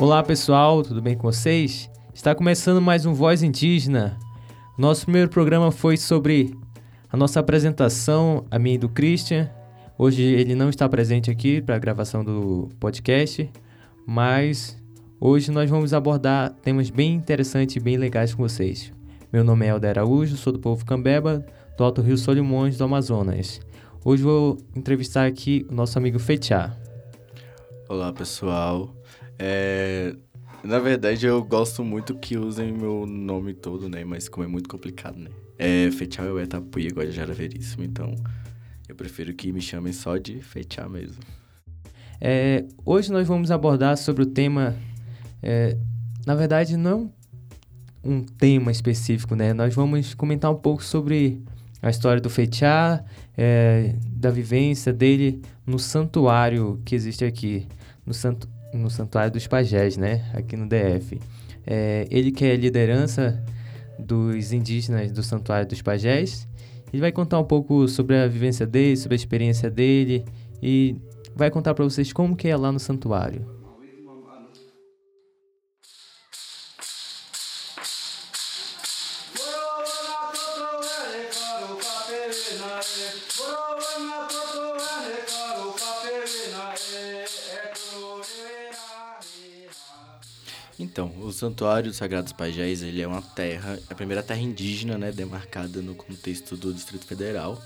Olá pessoal, tudo bem com vocês? Está começando mais um Voz Indígena. Nosso primeiro programa foi sobre a nossa apresentação, a minha e do Christian. Hoje ele não está presente aqui para a gravação do podcast, mas hoje nós vamos abordar temas bem interessantes e bem legais com vocês. Meu nome é Helder Araújo, sou do povo Cambeba, do Alto Rio Solimões, do Amazonas. Hoje vou entrevistar aqui o nosso amigo Fetiá. Olá pessoal, é, na verdade, eu gosto muito que usem meu nome todo, né? Mas como é muito complicado, né? É Fechal é Tapuia, Guajajara Veríssimo. Então, eu prefiro que me chamem só de Fechal mesmo. É, hoje nós vamos abordar sobre o tema... É, na verdade, não um tema específico, né? Nós vamos comentar um pouco sobre a história do Fechá, é, da vivência dele no santuário que existe aqui. No santo no Santuário dos Pajés, né? Aqui no DF. É, ele que é liderança dos indígenas do Santuário dos Pajés. Ele vai contar um pouco sobre a vivência dele, sobre a experiência dele e vai contar para vocês como que é lá no santuário. Então, o Santuário dos Sagrados Pajés, ele é uma terra, a primeira terra indígena, né, demarcada no contexto do Distrito Federal.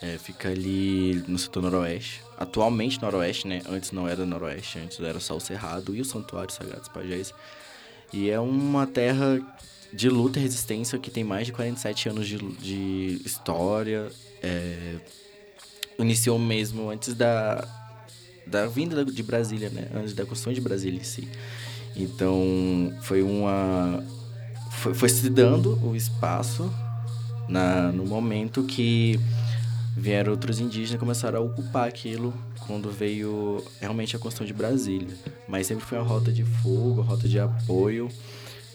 É, fica ali no setor noroeste. Atualmente noroeste, né? Antes não era noroeste, antes era só o Cerrado e o Santuário dos Sagrados Pajés. E é uma terra de luta e resistência que tem mais de 47 anos de, de história. É, iniciou mesmo antes da, da vinda de Brasília, né? Antes da construção de Brasília em si. Então, foi uma. Foi, foi se dando o espaço na, no momento que vieram outros indígenas e começaram a ocupar aquilo quando veio realmente a construção de Brasília. Mas sempre foi uma rota de fogo, uma rota de apoio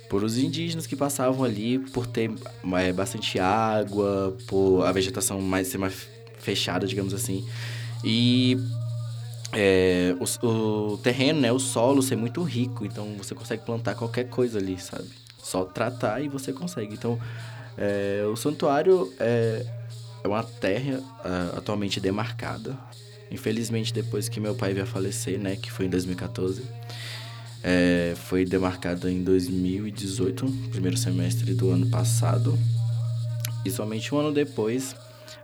por os indígenas que passavam ali, por ter é, bastante água, por a vegetação mais ser mais fechada, digamos assim. E é, o, o, terreno, né, o solo ser muito rico, então você consegue plantar qualquer coisa ali, sabe? Só tratar e você consegue. Então, é, o santuário é, é uma terra uh, atualmente demarcada. Infelizmente, depois que meu pai veio a falecer, né, que foi em 2014, é, foi demarcada em 2018, primeiro semestre do ano passado. E somente um ano depois,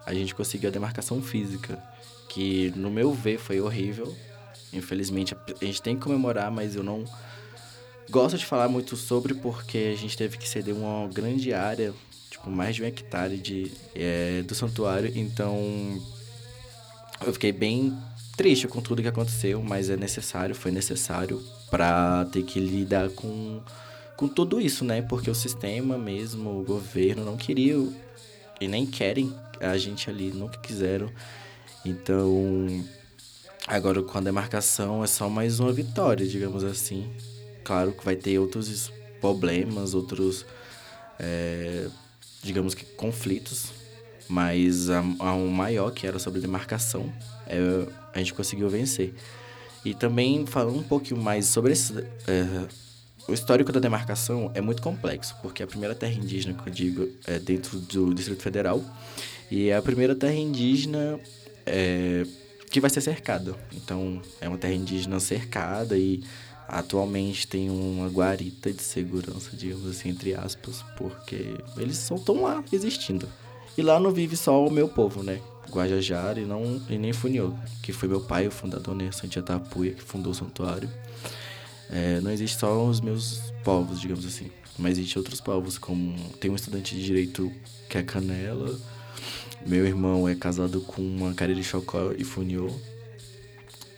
a gente conseguiu a demarcação física que no meu ver foi horrível. Infelizmente a gente tem que comemorar, mas eu não gosto de falar muito sobre porque a gente teve que ceder uma grande área, tipo mais de um hectare de, é, do santuário, então eu fiquei bem triste com tudo que aconteceu, mas é necessário, foi necessário para ter que lidar com, com tudo isso, né? Porque o sistema mesmo, o governo não queria e nem querem a gente ali, nunca quiseram então, agora com a demarcação é só mais uma vitória, digamos assim. Claro que vai ter outros problemas, outros, é, digamos que conflitos, mas a, a um maior, que era sobre demarcação, é, a gente conseguiu vencer. E também falando um pouquinho mais sobre esse, é, o histórico da demarcação é muito complexo, porque a primeira terra indígena que eu digo é dentro do Distrito Federal e a primeira terra indígena é, que vai ser cercado. Então, é uma terra indígena cercada e atualmente tem uma guarita de segurança, digamos assim, entre aspas, porque eles só estão lá existindo. E lá não vive só o meu povo, né? Guajajara e, não, e nem Funiô, que foi meu pai, o fundador, né? Santia Tapuia, que fundou o santuário. É, não existe só os meus povos, digamos assim. Mas existe outros povos, como tem um estudante de direito que é Canela, meu irmão é casado com uma Cariri Chocó e Funiô.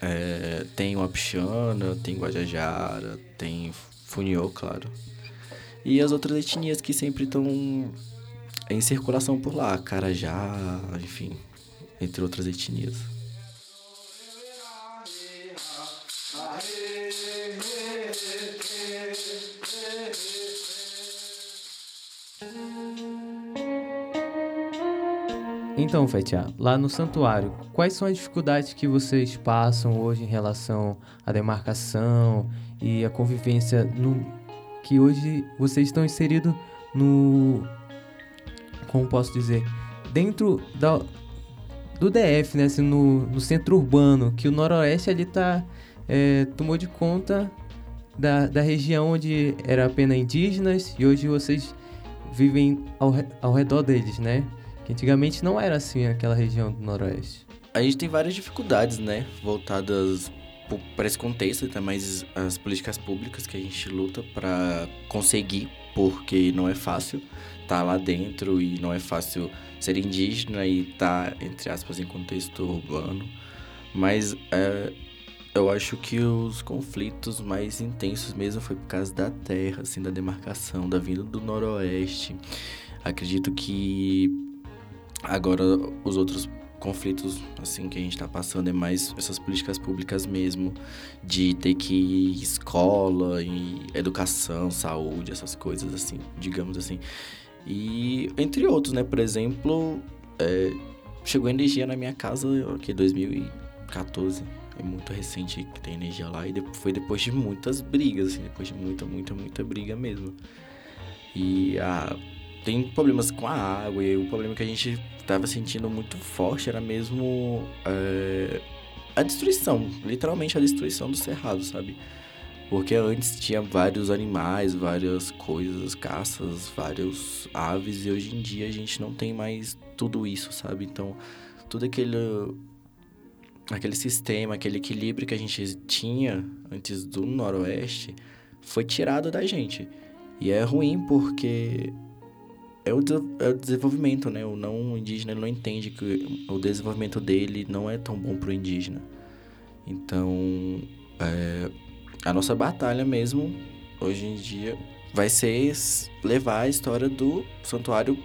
É, tem uma Pichana, tem Guajajara, tem Funiô, claro. E as outras etnias que sempre estão em circulação por lá, Carajá, enfim, entre outras etnias. Então, Fetia, lá no santuário, quais são as dificuldades que vocês passam hoje em relação à demarcação e a convivência no que hoje vocês estão inseridos no como posso dizer, dentro da, do DF, né, assim, no, no centro urbano, que o noroeste ali tá é, tomou de conta da, da região onde era apenas indígenas e hoje vocês vivem ao, ao redor deles, né? Que antigamente não era assim aquela região do Noroeste. A gente tem várias dificuldades, né? Voltadas para esse contexto, até mais as políticas públicas que a gente luta para conseguir, porque não é fácil estar tá lá dentro e não é fácil ser indígena e estar, tá, entre aspas, em contexto urbano. Mas é, eu acho que os conflitos mais intensos mesmo foi por causa da terra, assim, da demarcação, da vinda do noroeste. Acredito que agora os outros conflitos assim que a gente está passando é mais essas políticas públicas mesmo de ter que ir escola e educação, saúde, essas coisas assim, digamos assim. E entre outros, né? Por exemplo, é, chegou energia na minha casa que 2014 é muito recente que tem energia lá e foi depois de muitas brigas, assim, depois de muita, muita, muita briga mesmo. E a, tem problemas com a água e o problema que a gente estava sentindo muito forte era mesmo é, a destruição, literalmente a destruição do cerrado, sabe? Porque antes tinha vários animais, várias coisas, caças, vários aves, e hoje em dia a gente não tem mais tudo isso, sabe? Então, tudo aquele aquele sistema, aquele equilíbrio que a gente tinha antes do Noroeste foi tirado da gente. E é ruim porque é o, é o desenvolvimento, né? O não indígena não entende que o desenvolvimento dele não é tão bom para o indígena. Então, é, a nossa batalha mesmo, hoje em dia, vai ser levar a história do santuário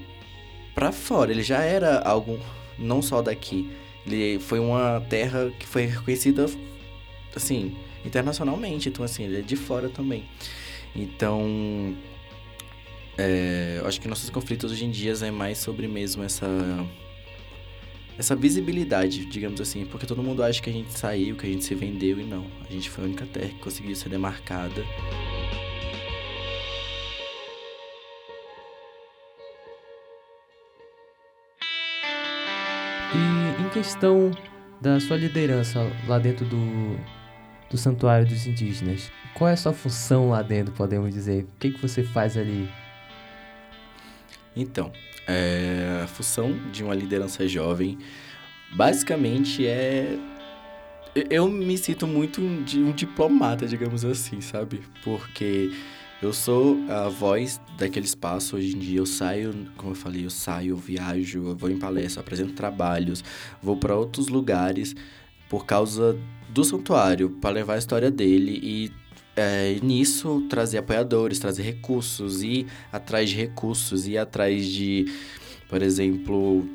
para fora. Ele já era algo não só daqui, ele foi uma terra que foi reconhecida, assim, internacionalmente. Então, assim, ele é de fora também. Então, é, eu acho que nossos conflitos hoje em dia é mais sobre mesmo essa essa visibilidade, digamos assim, porque todo mundo acha que a gente saiu, que a gente se vendeu e não. A gente foi a única terra que conseguiu ser demarcada. E em questão da sua liderança lá dentro do, do Santuário dos Indígenas, qual é a sua função lá dentro, podemos dizer? O que, que você faz ali? Então, é, a função de uma liderança jovem basicamente é. Eu me sinto muito de um diplomata, digamos assim, sabe? Porque eu sou a voz daquele espaço hoje em dia. Eu saio, como eu falei, eu saio, eu viajo, eu vou em palestra, apresento trabalhos, vou para outros lugares por causa do santuário, para levar a história dele e é, nisso trazer apoiadores, trazer recursos, ir atrás de recursos, ir atrás de, por exemplo,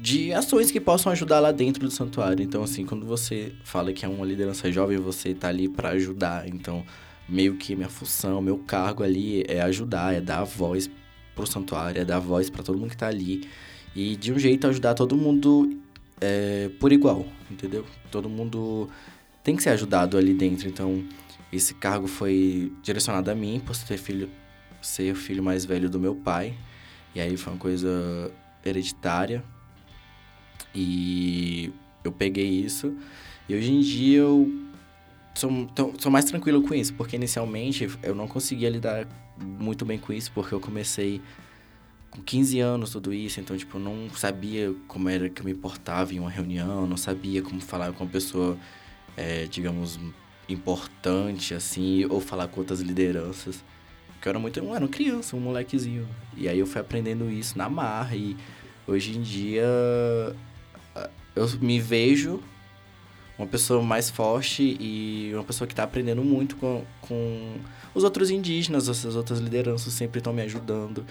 de ações que possam ajudar lá dentro do santuário. Então, assim, quando você fala que é uma liderança jovem, você tá ali para ajudar. Então, meio que minha função, meu cargo ali é ajudar, é dar voz pro santuário, é dar voz para todo mundo que tá ali. E de um jeito ajudar todo mundo é, por igual, entendeu? Todo mundo tem que ser ajudado ali dentro. Então, esse cargo foi direcionado a mim, por ser filho, ser o filho mais velho do meu pai. E aí foi uma coisa hereditária. E eu peguei isso. E hoje em dia eu sou, sou mais tranquilo com isso, porque inicialmente eu não conseguia lidar muito bem com isso, porque eu comecei com 15 anos tudo isso, então, tipo, eu não sabia como era que eu me portava em uma reunião, não sabia como falar com uma pessoa, é, digamos, importante, assim, ou falar com outras lideranças. Porque eu era muito, eu era uma criança, um molequezinho. E aí eu fui aprendendo isso na marra, e hoje em dia eu me vejo uma pessoa mais forte e uma pessoa que está aprendendo muito com, com os outros indígenas, essas outras lideranças sempre estão me ajudando.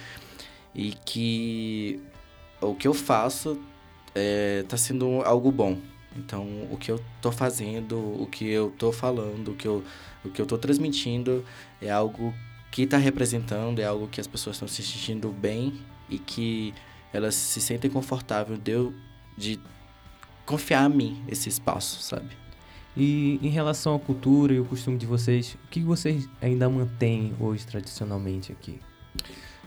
E que o que eu faço está é, sendo algo bom. Então, o que eu estou fazendo, o que eu estou falando, o que eu, o que eu estou transmitindo é algo que está representando, é algo que as pessoas estão se sentindo bem e que elas se sentem confortável de, eu, de confiar a mim esse espaço, sabe? E em relação à cultura e o costume de vocês, o que vocês ainda mantêm hoje tradicionalmente aqui?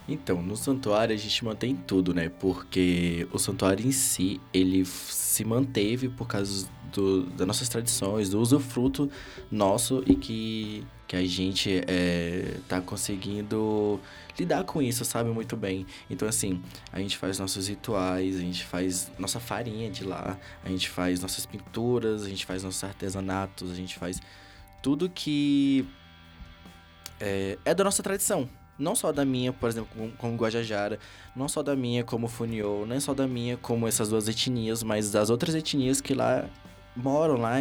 Então, no santuário a gente mantém tudo, né? Porque o santuário em si, ele se manteve por causa do, das nossas tradições, do usufruto nosso e que, que a gente é, tá conseguindo lidar com isso, sabe? Muito bem. Então, assim, a gente faz nossos rituais, a gente faz nossa farinha de lá, a gente faz nossas pinturas, a gente faz nossos artesanatos, a gente faz tudo que é, é da nossa tradição, não só da minha, por exemplo, como, Guajajara, não só da minha como Funiô, nem só da minha como essas duas etnias, mas das outras etnias que lá moram, lá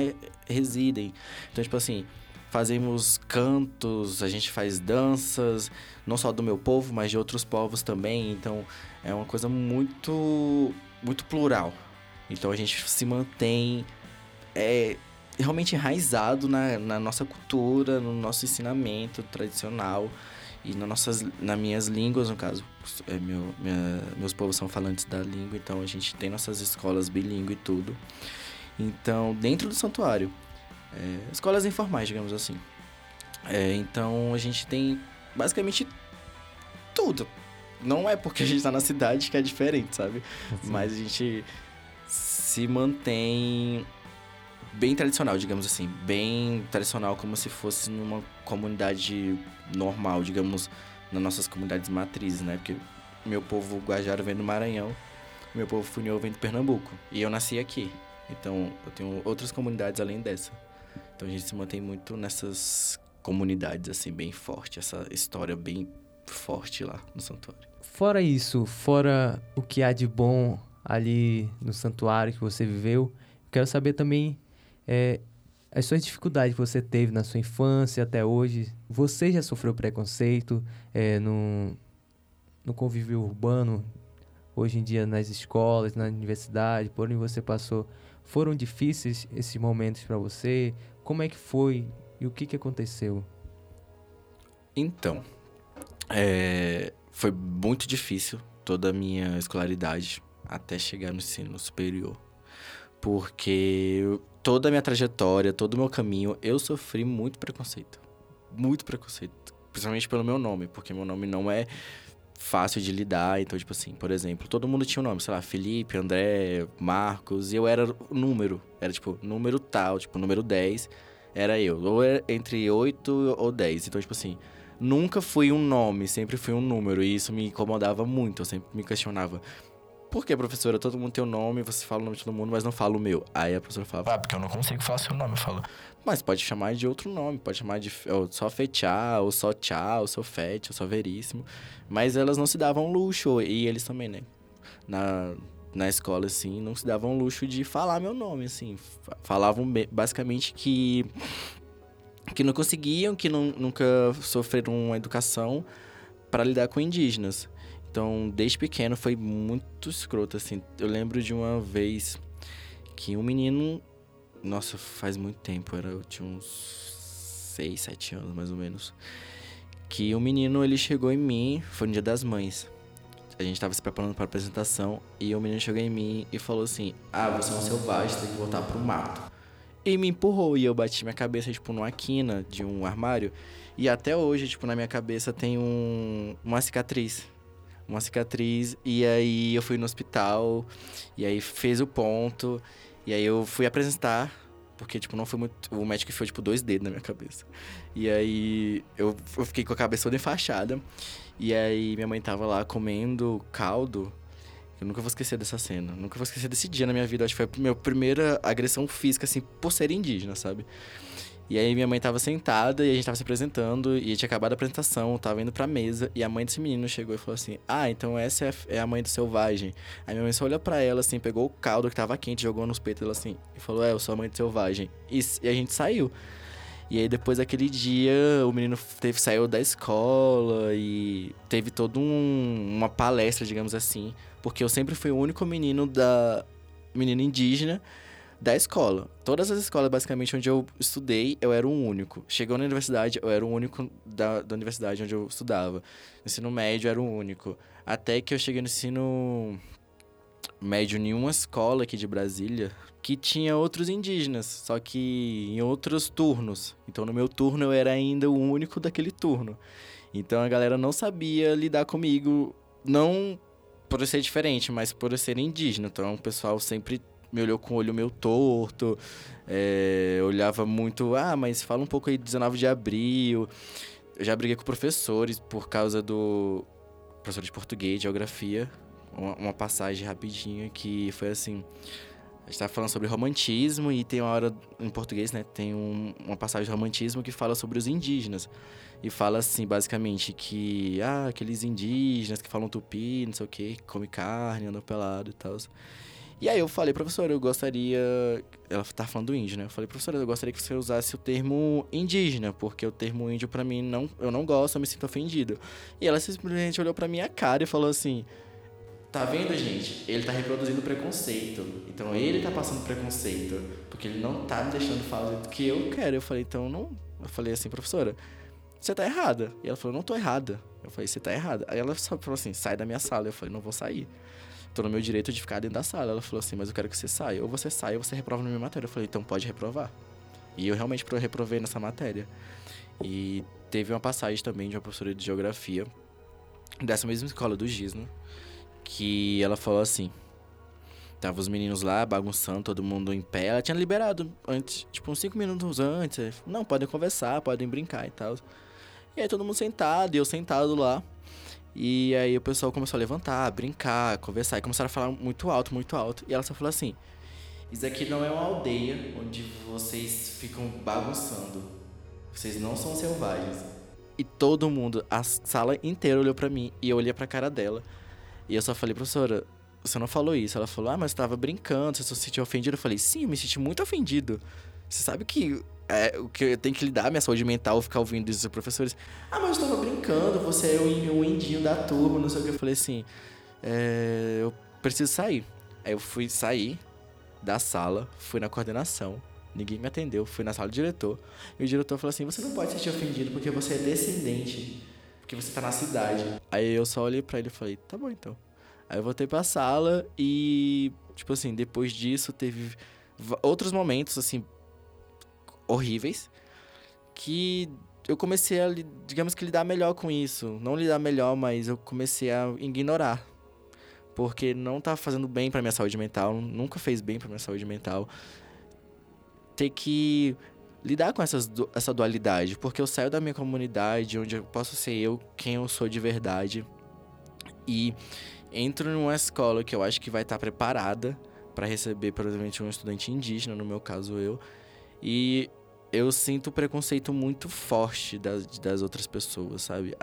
residem. Então, tipo assim, fazemos cantos, a gente faz danças, não só do meu povo, mas de outros povos também. Então, é uma coisa muito, muito plural. Então, a gente se mantém é, realmente enraizado na, na nossa cultura, no nosso ensinamento tradicional. E nas nossas, nas minhas línguas, no caso, é meu, minha, meus povos são falantes da língua, então a gente tem nossas escolas bilíngue e tudo. Então, dentro do santuário, é, escolas informais, digamos assim. É, então, a gente tem basicamente tudo. Não é porque a gente tá na cidade que é diferente, sabe? Sim. Mas a gente se mantém bem tradicional, digamos assim. Bem tradicional, como se fosse numa comunidade normal, digamos, nas nossas comunidades matrizes, né? Porque meu povo Guajaro vem do Maranhão, meu povo Funiô vem do Pernambuco. E eu nasci aqui. Então, eu tenho outras comunidades além dessa. Então, a gente se mantém muito nessas comunidades, assim, bem forte. Essa história bem forte lá no santuário. Fora isso, fora o que há de bom ali no santuário que você viveu, quero saber também é, as suas dificuldades que você teve na sua infância até hoje. Você já sofreu preconceito é, no, no convívio urbano, hoje em dia nas escolas, na universidade, por onde você passou. Foram difíceis esses momentos para você? Como é que foi e o que, que aconteceu? Então, é, foi muito difícil toda a minha escolaridade até chegar no ensino superior. Porque toda a minha trajetória, todo o meu caminho, eu sofri muito preconceito. Muito preconceito. Principalmente pelo meu nome, porque meu nome não é fácil de lidar. Então, tipo assim, por exemplo, todo mundo tinha um nome, sei lá, Felipe, André, Marcos, e eu era o número. Era tipo, número tal, tipo, número 10 era eu. Ou era entre 8 ou 10. Então, tipo assim, nunca fui um nome, sempre fui um número. E isso me incomodava muito. Eu sempre me questionava. Por que, professora? Todo mundo tem um nome, você fala o nome de todo mundo, mas não fala o meu. Aí a professora falava, ah, porque eu não consigo falar seu nome. Eu falo, mas pode chamar de outro nome, pode chamar de ou só Fetiá, ou só Tchá, ou só Fete, ou só Veríssimo. Mas elas não se davam luxo, e eles também, né? Na, na escola, assim, não se davam luxo de falar meu nome, assim. Falavam basicamente que que não conseguiam, que não, nunca sofreram uma educação para lidar com indígenas. Então, desde pequeno foi muito escroto, assim. Eu lembro de uma vez que um menino. Nossa, faz muito tempo, era, eu tinha uns 6, 7 anos mais ou menos. Que o um menino ele chegou em mim, foi no dia das mães. A gente tava se preparando para apresentação e o menino chegou em mim e falou assim: Ah, você é um selvagem, tem que voltar pro mato. E me empurrou e eu bati minha cabeça, tipo, numa quina de um armário. E até hoje, tipo, na minha cabeça tem um, uma cicatriz uma cicatriz. E aí eu fui no hospital, e aí fez o ponto, e aí eu fui apresentar, porque, tipo, não foi muito. O médico foi, tipo, dois dedos na minha cabeça. E aí eu, eu fiquei com a cabeça toda enfaixada. E aí minha mãe tava lá comendo caldo. Eu nunca vou esquecer dessa cena. Nunca vou esquecer desse dia na minha vida. Acho que foi a minha primeira agressão física, assim, por ser indígena, sabe? E aí minha mãe tava sentada e a gente tava se apresentando e tinha acabado a apresentação, tava indo pra mesa e a mãe desse menino chegou e falou assim: "Ah, então essa é a é mãe do selvagem". Aí minha mãe só olhou para ela assim, pegou o caldo que tava quente, jogou nos peitos dela assim e falou: "É, eu sou a mãe do selvagem". E, e a gente saiu. E aí depois daquele dia, o menino teve saiu da escola e teve toda um, uma palestra, digamos assim, porque eu sempre fui o único menino da menino indígena da escola. Todas as escolas, basicamente, onde eu estudei, eu era o único. Chegou na universidade, eu era o único da, da universidade onde eu estudava. No ensino médio, eu era o único. Até que eu cheguei no ensino médio em uma escola aqui de Brasília que tinha outros indígenas, só que em outros turnos. Então no meu turno eu era ainda o único daquele turno. Então a galera não sabia lidar comigo, não por eu ser diferente, mas por eu ser indígena. Então o pessoal sempre me olhou com o olho meio torto, é, olhava muito, ah, mas fala um pouco aí do 19 de abril. Eu já briguei com professores por causa do professor de português, geografia, uma, uma passagem rapidinha que foi assim. A gente tá falando sobre romantismo e tem uma hora em português, né? Tem um, uma passagem de romantismo que fala sobre os indígenas. E fala assim, basicamente, que ah, aqueles indígenas que falam tupi, não sei o que, que come carne, andam pelado e tal. E aí eu falei, professora, eu gostaria. Ela tá falando do índio, né? Eu falei, professora, eu gostaria que você usasse o termo indígena, porque o termo índio para mim não, eu não gosto, eu me sinto ofendido. E ela simplesmente olhou para minha cara e falou assim: Tá vendo, gente? Ele tá reproduzindo preconceito. Então ele tá passando preconceito, porque ele não tá me deixando fazer o que eu quero. Eu falei, então não. Eu falei assim, professora, você tá errada. E ela falou, não tô errada. Eu falei, você tá errada. Aí ela falou assim, sai da minha sala. Eu falei, não vou sair tô no meu direito de ficar dentro da sala. Ela falou assim, mas eu quero que você saia. Ou você sai ou você reprova na minha matéria. Eu falei, então pode reprovar. E eu realmente reprovei nessa matéria. E teve uma passagem também de uma professora de geografia, dessa mesma escola do Gisno, que ela falou assim. Tava os meninos lá bagunçando, todo mundo em pé. Ela tinha liberado antes, tipo, uns 5 minutos antes. Não, podem conversar, podem brincar e tal. E aí todo mundo sentado, eu sentado lá. E aí o pessoal começou a levantar, brincar, conversar. E começaram a falar muito alto, muito alto. E ela só falou assim: Isso aqui não é uma aldeia onde vocês ficam bagunçando. Vocês não são selvagens. E todo mundo, a sala inteira olhou para mim. E eu olhei pra cara dela. E eu só falei, professora, você não falou isso. Ela falou, ah, mas eu tava brincando, você se sentiu ofendido. Eu falei, sim, eu me senti muito ofendido. Você sabe que é, o que eu tenho que lidar, minha saúde mental, ficar ouvindo isso dos professores. Ah, mas eu tava brincando, você é o, indinho da turma, não sei o que. Eu falei assim, é, eu preciso sair. Aí eu fui sair da sala, fui na coordenação, ninguém me atendeu, fui na sala do diretor. E o diretor falou assim, você não pode se sentir ofendido porque você é descendente, porque você tá na cidade. Aí eu só olhei pra ele e falei, tá bom então. Aí eu voltei pra sala e, tipo assim, depois disso teve outros momentos, assim, horríveis que eu comecei a, digamos que, lidar melhor com isso. Não lidar melhor, mas eu comecei a ignorar. Porque não tá fazendo bem pra minha saúde mental, nunca fez bem pra minha saúde mental. Ter que lidar com essas, essa dualidade, porque eu saio da minha comunidade, onde eu posso ser eu quem eu sou de verdade, e entro numa escola que eu acho que vai estar tá preparada para receber, provavelmente, um estudante indígena, no meu caso eu, e eu sinto preconceito muito forte das, das outras pessoas, sabe?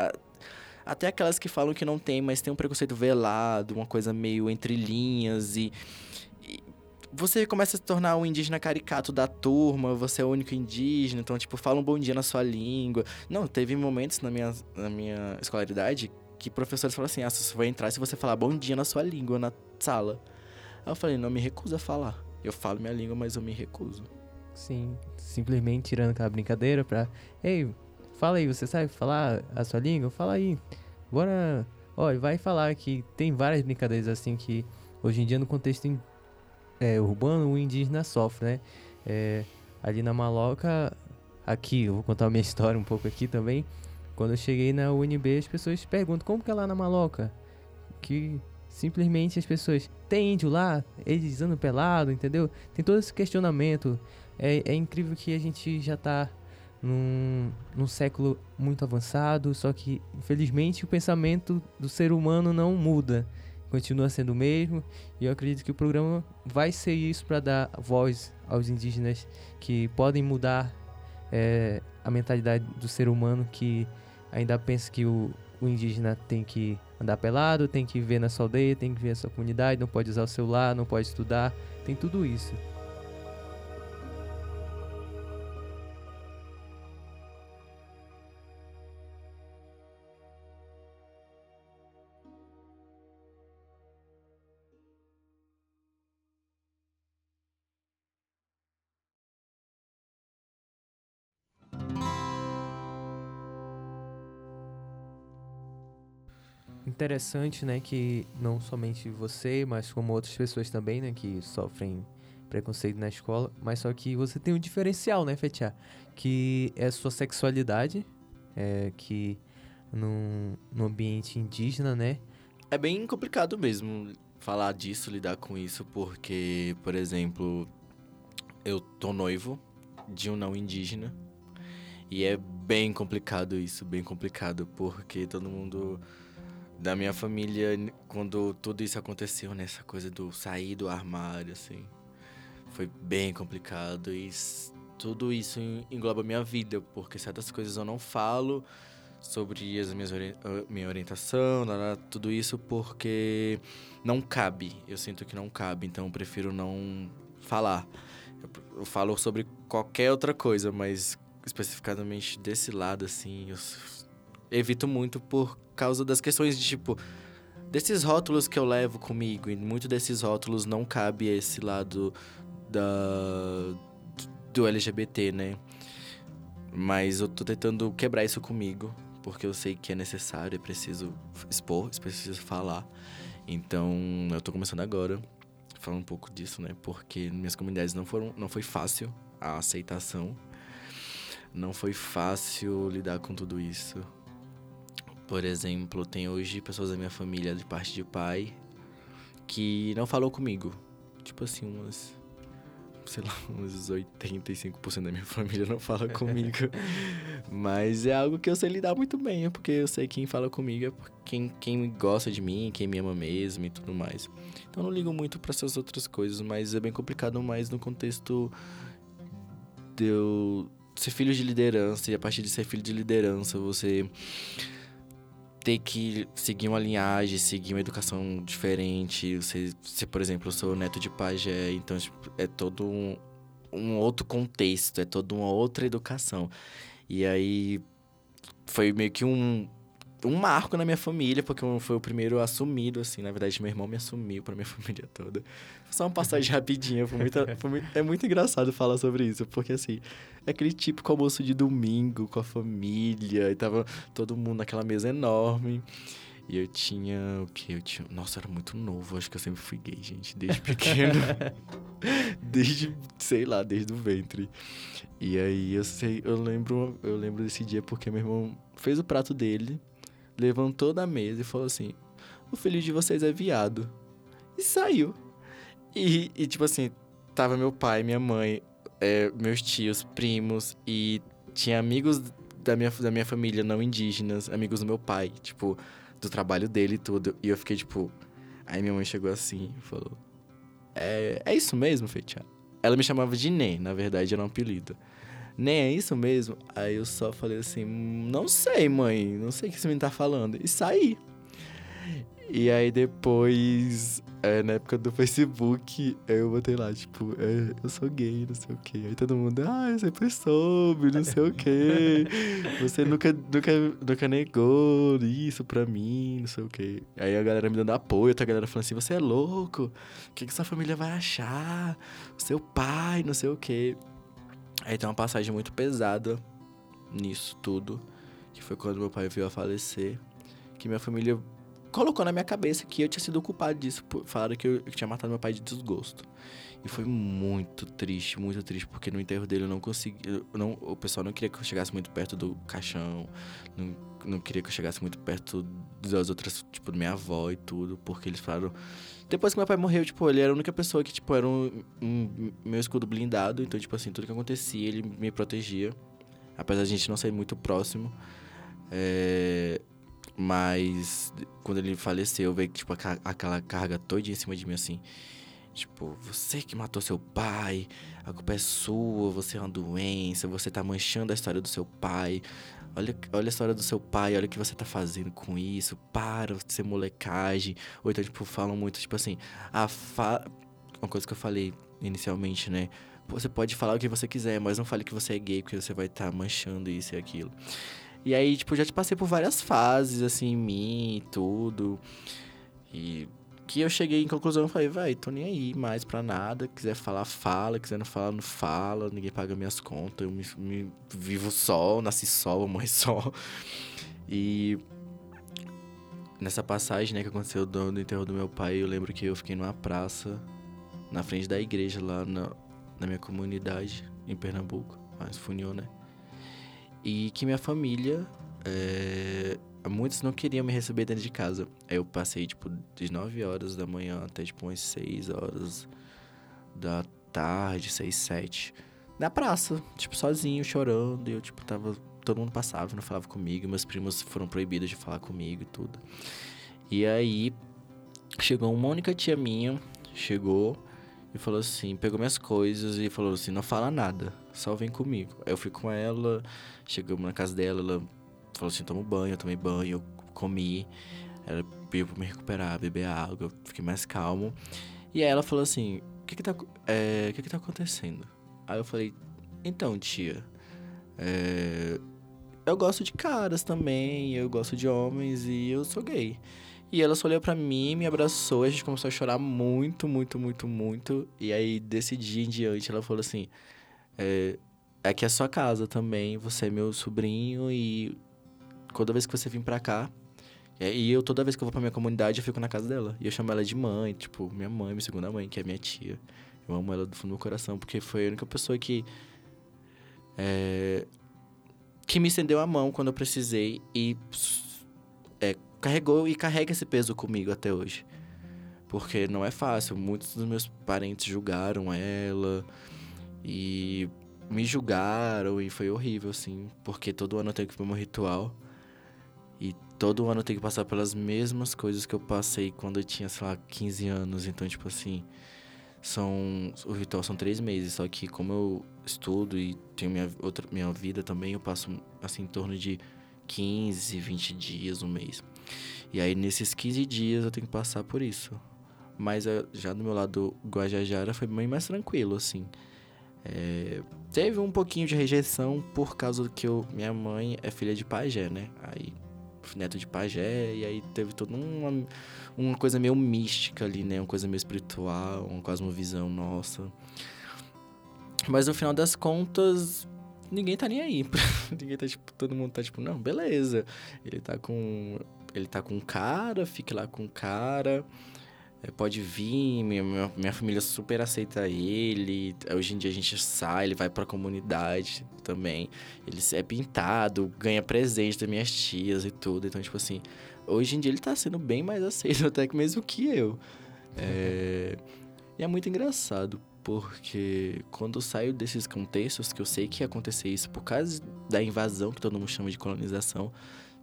Até aquelas que falam que não tem, mas tem um preconceito velado, uma coisa meio entre linhas e, e você começa a se tornar um indígena caricato da turma, você é o único indígena, então, tipo, fala um bom dia na sua língua. Não, teve momentos na minha, na minha escolaridade que professores falaram assim: ah, você vai entrar se você falar bom dia na sua língua na sala. Aí eu falei: não, me recuso a falar. Eu falo minha língua, mas eu me recuso. Sim, simplesmente tirando aquela brincadeira pra. Ei, fala aí, você sabe falar a sua língua? Fala aí. Bora. Olha, vai falar que tem várias brincadeiras assim que hoje em dia no contexto é, urbano o indígena sofre, né? É, ali na Maloca, aqui, eu vou contar a minha história um pouco aqui também. Quando eu cheguei na UNB, as pessoas perguntam como que é lá na Maloca? Que simplesmente as pessoas. Tem índio lá? Eles andam pelado, entendeu? Tem todo esse questionamento. É, é incrível que a gente já está num, num século muito avançado, só que infelizmente o pensamento do ser humano não muda, continua sendo o mesmo. E eu acredito que o programa vai ser isso para dar voz aos indígenas que podem mudar é, a mentalidade do ser humano que ainda pensa que o, o indígena tem que andar pelado, tem que viver na sua aldeia, tem que viver na sua comunidade, não pode usar o celular, não pode estudar, tem tudo isso. Interessante, né, que não somente você, mas como outras pessoas também, né, que sofrem preconceito na escola, mas só que você tem um diferencial, né, Fetia? Que é a sua sexualidade, é, que num, num ambiente indígena, né? É bem complicado mesmo falar disso, lidar com isso, porque, por exemplo, eu tô noivo de um não indígena e é bem complicado isso, bem complicado, porque todo mundo da minha família, quando tudo isso aconteceu, né, coisa do sair do armário, assim, foi bem complicado e tudo isso engloba minha vida, porque certas coisas eu não falo sobre as minhas ori minha orientação, tudo isso porque não cabe. Eu sinto que não cabe, então eu prefiro não falar. Eu, falo sobre qualquer outra coisa, mas especificamente desse lado assim, eu evito muito por causa das questões de tipo desses rótulos que eu levo comigo e muito desses rótulos não cabe esse lado da do LGBT, né? Mas eu tô tentando quebrar isso comigo, porque eu sei que é necessário, é preciso expor, é preciso falar. Então, eu tô começando agora falando um pouco disso, né? Porque minhas comunidades não foram não foi fácil a aceitação. Não foi fácil lidar com tudo isso. Por exemplo, tem hoje pessoas da minha família de parte de pai que não falou comigo. Tipo assim, umas sei lá, uns 85% da minha família não fala comigo. Mas é algo que eu sei lidar muito bem, porque eu sei quem fala comigo é quem, quem gosta de mim, quem me ama mesmo e tudo mais. Então eu não ligo muito para essas outras coisas, mas é bem complicado mais no contexto de eu ser filho de liderança e a partir de ser filho de liderança você ter que seguir uma linhagem, seguir uma educação diferente. Você, se, por exemplo, eu sou neto de pajé, então tipo, é todo um, um outro contexto, é toda uma outra educação. E aí foi meio que um, um marco na minha família, porque foi o primeiro assumido, assim. Na verdade, meu irmão me assumiu pra minha família toda. Só uma passagem rapidinha, foi muito, foi muito, é muito engraçado falar sobre isso, porque, assim, é aquele típico almoço de domingo com a família, e tava todo mundo naquela mesa enorme. E eu tinha o que? Eu tinha. Nossa, era muito novo. Acho que eu sempre fui gay, gente, desde pequeno. desde, sei lá, desde o ventre. E aí eu sei, eu lembro, eu lembro desse dia porque meu irmão fez o prato dele levantou da mesa e falou assim: O filho de vocês é viado. E saiu. E, e tipo assim, tava meu pai, minha mãe, é, meus tios, primos e tinha amigos da minha, da minha família não indígenas, amigos do meu pai, tipo, do trabalho dele e tudo. E eu fiquei tipo. Aí minha mãe chegou assim e falou: É, é isso mesmo, Feitia? Ela me chamava de Nê, na verdade era um apelido nem é isso mesmo? Aí eu só falei assim, não sei, mãe, não sei o que você me tá falando. E saí. E aí depois, é, na época do Facebook, eu botei lá, tipo, é, eu sou gay, não sei o quê. Aí todo mundo, ah, eu sempre soube, não sei o quê. Você nunca, nunca, nunca negou isso pra mim, não sei o quê. Aí a galera me dando apoio, outra galera falando assim, você é louco? O que, que sua família vai achar? O seu pai, não sei o quê. Aí tem uma passagem muito pesada nisso tudo, que foi quando meu pai veio a falecer, que minha família colocou na minha cabeça que eu tinha sido culpado disso. Falaram que eu, tinha matado meu pai de desgosto. E foi muito triste, muito triste, porque no enterro dele eu não consegui. Eu não, o pessoal não queria que eu chegasse muito perto do caixão, não, não queria que eu chegasse muito perto das outras, tipo, minha avó e tudo, porque eles falaram. Depois que meu pai morreu, tipo, ele era a única pessoa que, tipo, era um, um meu escudo blindado, então, tipo assim, tudo que acontecia ele me protegia. Apesar de a gente não ser muito próximo. É, mas quando ele faleceu, veio tipo aquela carga toda em cima de mim assim. Tipo, você que matou seu pai, a culpa é sua, você é uma doença, você tá manchando a história do seu pai. Olha, olha a história do seu pai, olha o que você tá fazendo com isso, para de ser molecagem. Ou então, tipo, falam muito, tipo assim, a fa... Uma coisa que eu falei inicialmente, né? Você pode falar o que você quiser, mas não fale que você é gay, porque você vai estar tá manchando isso e aquilo. E aí, tipo, já te passei por várias fases, assim, em mim e tudo. E que eu cheguei em conclusão e falei, vai, tô nem aí mais pra nada. Quiser falar, fala. Quiser não falar, não fala. Ninguém paga minhas contas. Eu me, me vivo só, nasci só, vou morrer só. E nessa passagem, né, que aconteceu do, do enterro do meu pai, eu lembro que eu fiquei numa praça, na frente da igreja lá na, na minha comunidade, em Pernambuco, mas Funil, né? E que minha família, é, muitos não queriam me receber dentro de casa. Aí eu passei, tipo, de 9 horas da manhã até, tipo, umas 6 horas da tarde, 6, 7, na praça, tipo, sozinho, chorando. E eu, tipo, tava. Todo mundo passava, não falava comigo. Meus primos foram proibidos de falar comigo e tudo. E aí, chegou uma única tia minha, chegou e falou assim: pegou minhas coisas e falou assim: não fala nada, só vem comigo. Aí eu fui com ela, chegamos na casa dela, ela falou assim: toma banho, eu tomei banho, eu comi. Ela pediu pra me recuperar, beber água, eu fiquei mais calmo. E aí ela falou assim: o que que tá, é, que que tá acontecendo? Aí eu falei: então, tia, é, eu gosto de caras também, eu gosto de homens e eu sou gay. E ela só olhou pra mim, me abraçou, a gente começou a chorar muito, muito, muito, muito. E aí, desse dia em diante, ela falou assim: é, aqui é sua casa também, você é meu sobrinho e toda vez que você vir pra cá. E eu, toda vez que eu vou pra minha comunidade, eu fico na casa dela. E eu chamo ela de mãe, tipo, minha mãe, minha segunda mãe, que é minha tia. Eu amo ela do fundo do meu coração, porque foi a única pessoa que. É, que me estendeu a mão quando eu precisei e é, carregou e carrega esse peso comigo até hoje. Porque não é fácil. Muitos dos meus parentes julgaram ela e me julgaram e foi horrível, assim. Porque todo ano eu tenho que ir pro meu ritual. E todo ano eu tenho que passar pelas mesmas coisas que eu passei quando eu tinha, sei lá, 15 anos. Então, tipo assim, são. O ritual são três meses, só que como eu estudo e tenho minha, outra, minha vida também, eu passo assim em torno de 15, 20 dias, um mês. E aí nesses 15 dias eu tenho que passar por isso. Mas eh, já do meu lado Guajajara foi bem mais tranquilo, assim. É, teve um pouquinho de rejeição por causa que eu, minha mãe é filha de pajé, né? Aí neto de pajé, e aí teve toda uma, uma coisa meio mística ali, né? Uma coisa meio espiritual, uma cosmovisão nossa. Mas no final das contas, ninguém tá nem aí. ninguém tá, tipo, todo mundo tá tipo, não, beleza. Ele tá com. Ele tá com cara, fique lá com cara. É, pode vir, minha, minha, família super aceita ele. Hoje em dia a gente sai, ele vai pra comunidade também. Ele é pintado, ganha presente das minhas tias e tudo. Então, tipo assim, hoje em dia ele tá sendo bem mais aceito até que mesmo que eu. É... E é muito engraçado, porque quando eu saio desses contextos, que eu sei que ia acontecer isso por causa da invasão, que todo mundo chama de colonização,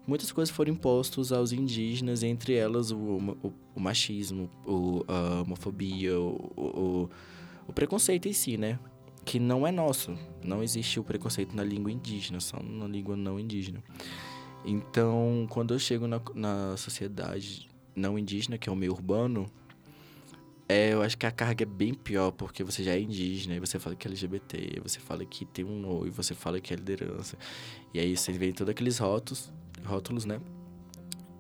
muitas coisas foram impostas aos indígenas, entre elas o, o, o machismo, o, a homofobia, o, o, preconceito em si, né? Que não é nosso. Não existe o preconceito na língua indígena, só na língua não indígena. Então, quando eu chego na, na sociedade não indígena, que é o meio urbano, é, eu acho que a carga é bem pior, porque você já é indígena, e você fala que é LGBT, você fala que tem um noivo, você fala que é liderança. E aí você vê todos aqueles rótulos, rótulos, né?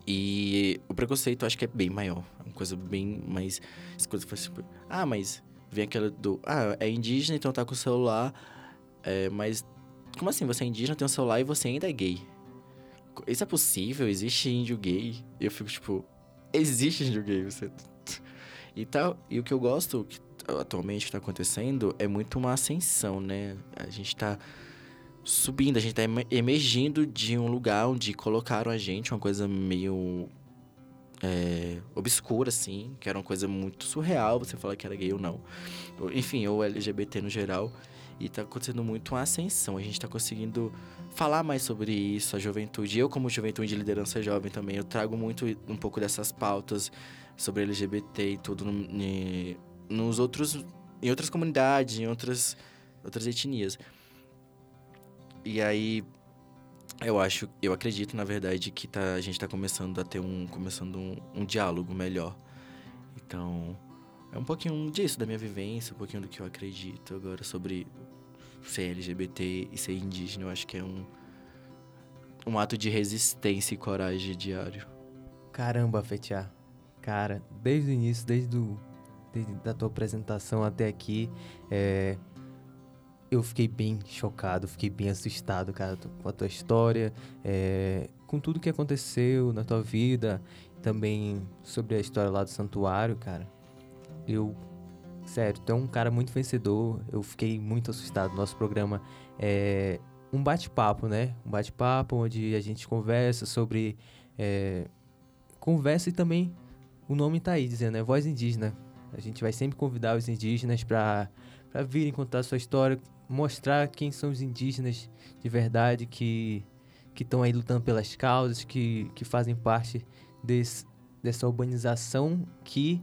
E o preconceito acho que é bem maior. É uma coisa bem mais. Coisa tipo, ah, mas vem aquela do. Ah, é indígena, então tá com o celular. É, mas. Como assim? Você é indígena, tem um celular e você ainda é gay? Isso é possível? Existe índio gay? Eu fico tipo. Existe índio gay, você. E, tal, e o que eu gosto que atualmente está acontecendo é muito uma ascensão, né? A gente está subindo, a gente está emergindo de um lugar onde colocaram a gente, uma coisa meio é, obscura, assim, que era uma coisa muito surreal você falar que era gay ou não. Enfim, ou LGBT no geral. E está acontecendo muito uma ascensão. A gente está conseguindo falar mais sobre isso, a juventude. Eu, como juventude de liderança jovem também, eu trago muito um pouco dessas pautas sobre LGBT e tudo no, nos outros, em outras comunidades, em outras, outras etnias. E aí, eu acho, eu acredito, na verdade, que tá, a gente está começando a ter um, começando um, um diálogo melhor. Então, é um pouquinho disso, da minha vivência, um pouquinho do que eu acredito agora sobre ser LGBT e ser indígena. Eu acho que é um, um ato de resistência e coragem diário. Caramba, Fetiá. Cara, desde o início, desde, do, desde a tua apresentação até aqui, é, eu fiquei bem chocado, fiquei bem assustado, cara, com a tua história, é, com tudo que aconteceu na tua vida também sobre a história lá do santuário, cara. Eu, sério, tu é um cara muito vencedor. Eu fiquei muito assustado. Nosso programa é um bate-papo, né? Um bate-papo onde a gente conversa sobre. É, conversa e também o nome tá aí dizendo, é Voz Indígena. A gente vai sempre convidar os indígenas para virem contar sua história, mostrar quem são os indígenas de verdade que que estão aí lutando pelas causas, que, que fazem parte desse, dessa urbanização que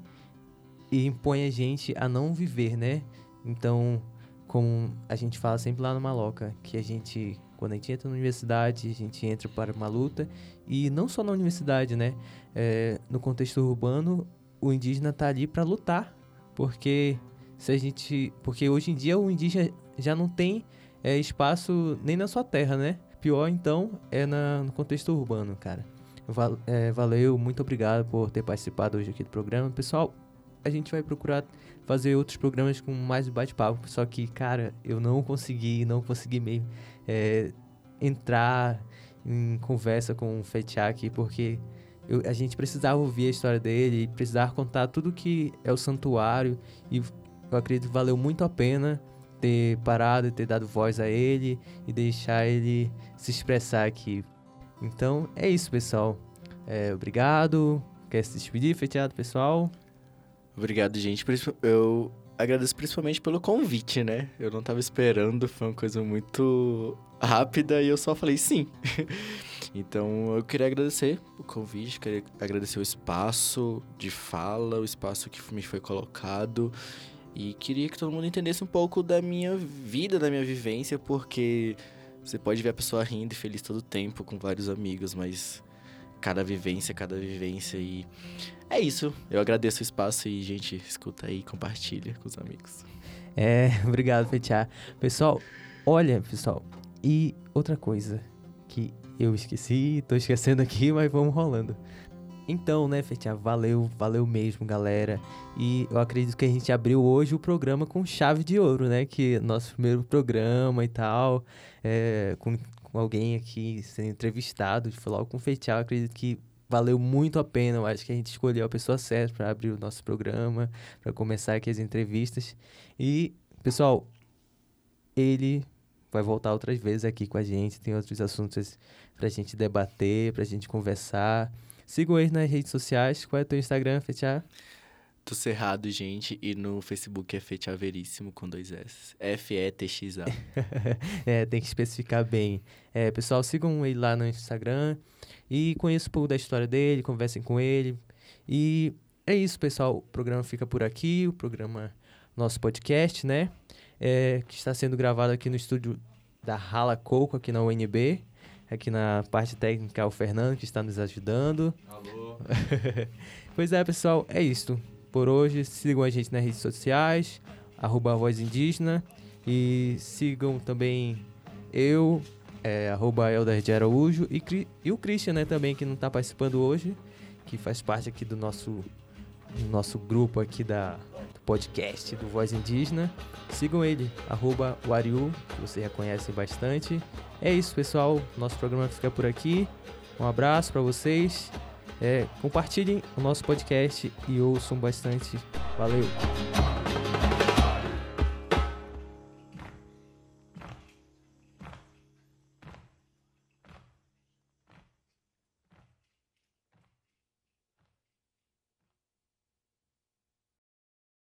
impõe a gente a não viver, né? Então, como a gente fala sempre lá no Maloca, que a gente, quando a gente entra na universidade, a gente entra para uma luta, e não só na universidade, né? É, no contexto urbano, o indígena está ali para lutar, porque se a gente, porque hoje em dia o indígena já não tem é, espaço nem na sua terra, né? Pior então é na, no contexto urbano, cara. Val, é, valeu, muito obrigado por ter participado hoje aqui do programa. Pessoal, a gente vai procurar fazer outros programas com mais bate-papo. Só que, cara, eu não consegui, não consegui mesmo é, entrar em conversa com o Fetiá aqui, porque eu, a gente precisava ouvir a história dele, precisava contar tudo que é o santuário. E eu acredito que valeu muito a pena ter parado e ter dado voz a ele e deixar ele se expressar aqui. Então é isso, pessoal. É, obrigado. Quer se despedir, Fetiado, pessoal? Obrigado, gente. Eu agradeço principalmente pelo convite, né? Eu não tava esperando, foi uma coisa muito rápida e eu só falei sim. então eu queria agradecer o convite, queria agradecer o espaço de fala, o espaço que me foi colocado. E queria que todo mundo entendesse um pouco da minha vida, da minha vivência, porque você pode ver a pessoa rindo e feliz todo o tempo com vários amigos, mas cada vivência, cada vivência e é isso. Eu agradeço o espaço e, gente, escuta aí, compartilha com os amigos. É, obrigado, Fetiá. Pessoal, olha, pessoal, e outra coisa que eu esqueci, tô esquecendo aqui, mas vamos rolando. Então, né, Fetiá, valeu, valeu mesmo, galera. E eu acredito que a gente abriu hoje o programa com chave de ouro, né? Que é nosso primeiro programa e tal, é, com, com alguém aqui sendo entrevistado, de falar com Fetiá, eu acredito que valeu muito a pena. Eu acho que a gente escolheu a pessoa certa para abrir o nosso programa, para começar aqui as entrevistas. E, pessoal, ele vai voltar outras vezes aqui com a gente. Tem outros assuntos para a gente debater, para a gente conversar. Sigam eles nas redes sociais. Qual é o teu Instagram, Fechar? Tô Cerrado, gente, e no Facebook é Fetiaveríssimo com dois S. F-E-T-X-A. é, tem que especificar bem. É, pessoal, sigam ele lá no Instagram e conheçam um pouco da história dele, conversem com ele. E é isso, pessoal. O programa fica por aqui, o programa, nosso podcast, né? É, que está sendo gravado aqui no estúdio da Rala Coco, aqui na UNB. Aqui na parte técnica, o Fernando, que está nos ajudando. Alô. pois é, pessoal, é isso por hoje. Sigam a gente nas redes sociais, arroba Voz Indígena. E sigam também eu, é, arroba Elder de Araújo, e, e o Christian, né, também, que não está participando hoje, que faz parte aqui do nosso, do nosso grupo aqui da, podcast do Voz Indígena. Sigam ele, arroba Wariu, que vocês já conhecem bastante. É isso, pessoal. Nosso programa fica por aqui. Um abraço para vocês é, compartilhem o nosso podcast e ouçam bastante. Valeu!